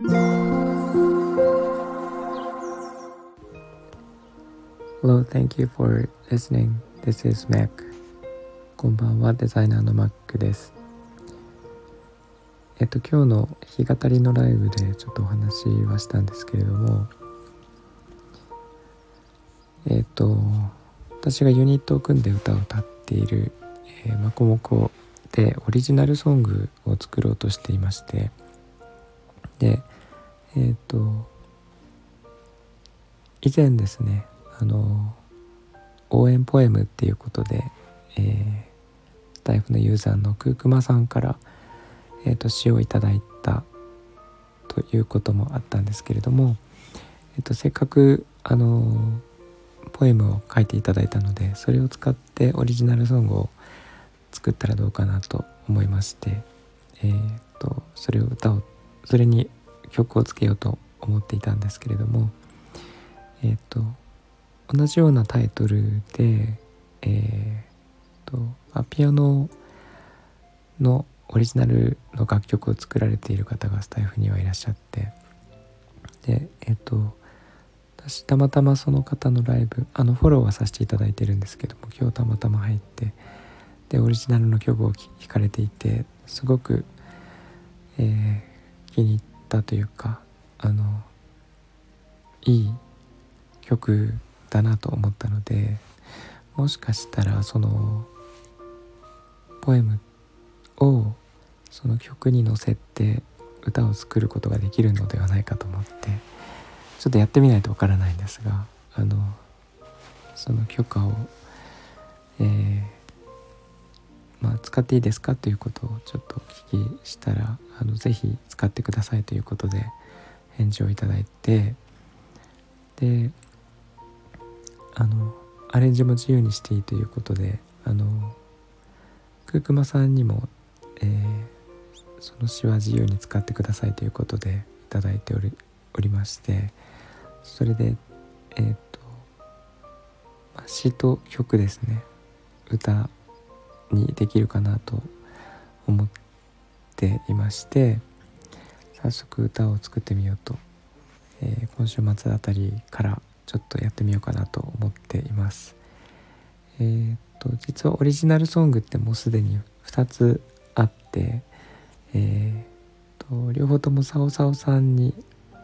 Hello, thank you for listening. This is Mac. こんばんは、デザイナーの Mac です。えっと、今日の弾き語りのライブでちょっとお話はしたんですけれども、えっと、私がユニットを組んで歌を歌っている、えー、マコモコでオリジナルソングを作ろうとしていましてでえっ、ー、と以前ですねあの応援ポエムっていうことで、えー、スタイフのユーザーのクークマさんから、えーと、詩をいただいたということもあったんですけれども、えーと、せっかくあのポエムを書いていただいたのでそれを使ってオリジナルソングを作ったらどうかなと思いまして、えーと、それを歌をそれに曲をつけようと思っていたんですけれどもえっ、と同じようなタイトルでえー、とあピアノのオリジナルの楽曲を作られている方がスタイフにはいらっしゃってでえっ、と私たまたまその方のライブあのフォローはさせていただいてるんですけども今日たまたま入ってでオリジナルの曲を弾かれていてすごく、えー、気に入ったというかあのいい曲だなと思ったのでもしかしたらそのポエムをその曲に乗せて歌を作ることができるのではないかと思ってちょっとやってみないとわからないんですがあのその許可を、まあ、使っていいですかということをちょっとお聞きしたらあのぜひ使ってくださいということで返事をいただいてであのアレンジも自由にしていいということであのクークマさんにも、えー、その詩は自由に使ってくださいということでいただいておりおりましてそれでえっ、ー、と、まあ、詩と曲ですね。歌にできるかなと思っていまして早速歌を作ってみようと、えー、今週末あたりからちょっとやってみようかなと思っています。えー、っと実はオリジナルソングってもうすでに2つあって、えー、と両方ともサオサオさんに、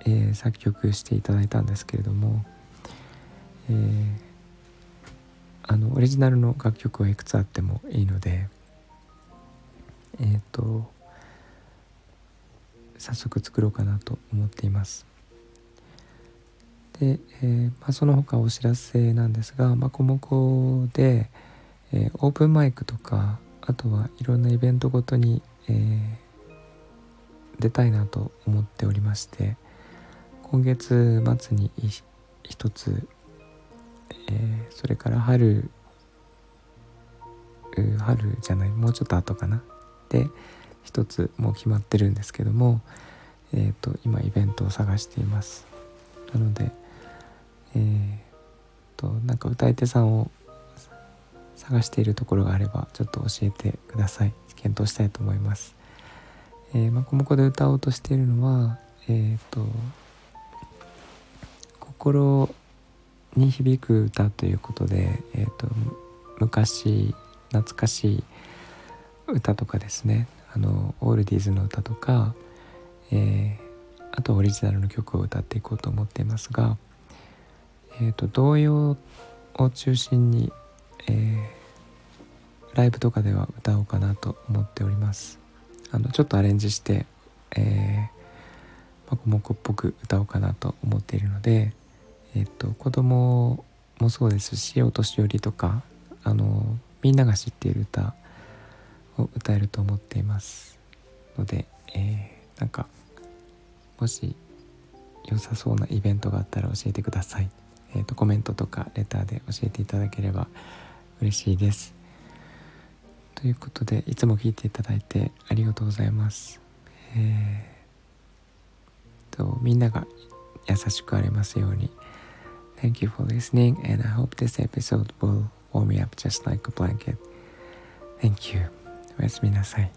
えー、作曲していただいたんですけれども、えー、オリジナルの楽曲はいくつあってもいいのでえっ、ー、と早速作ろうかなと思っています。で、えー、まあ、その他お知らせなんですがマコモコで、えー、オープンマイクとかあとはいろんなイベントごとに、え出たいなと思っておりまして今月末に一つえ、それから春春じゃない？もうちょっと後かな？で一つもう決まってるんですけども、えーと、今イベントを探しています。なのでえーと、なんか歌い手さんを探しているところがあればちょっと教えてください。検討したいと思います。えー、まこもこで歌おうとしているのはえっ、ー、と心に響く歌ということで、えーと、昔懐かしい歌とかですね。あのオールディーズの歌とか、えー、あとオリジナルの曲を歌っていこうと思っていますが、えーと、童謡を中心に、えー、ライブとかでは歌おうかなと思っております。あのちょっとアレンジして、えー、マコモコっぽく歌おうかなと思っているのでえっと子供もそうですしお年寄りとかあのみんなが知っている歌を歌えると思っていますので、えー、なんかもし良さそうなイベントがあったら教えてください。えーと、コメントとかレターで教えていただければ嬉しいです。ということでいつも聞いていただいてありがとうございます。えーとみんなが優しくありますように。Thank you for listening, and I hope this episode will warm me up just like a blanket. Thank you. おやすみなさい。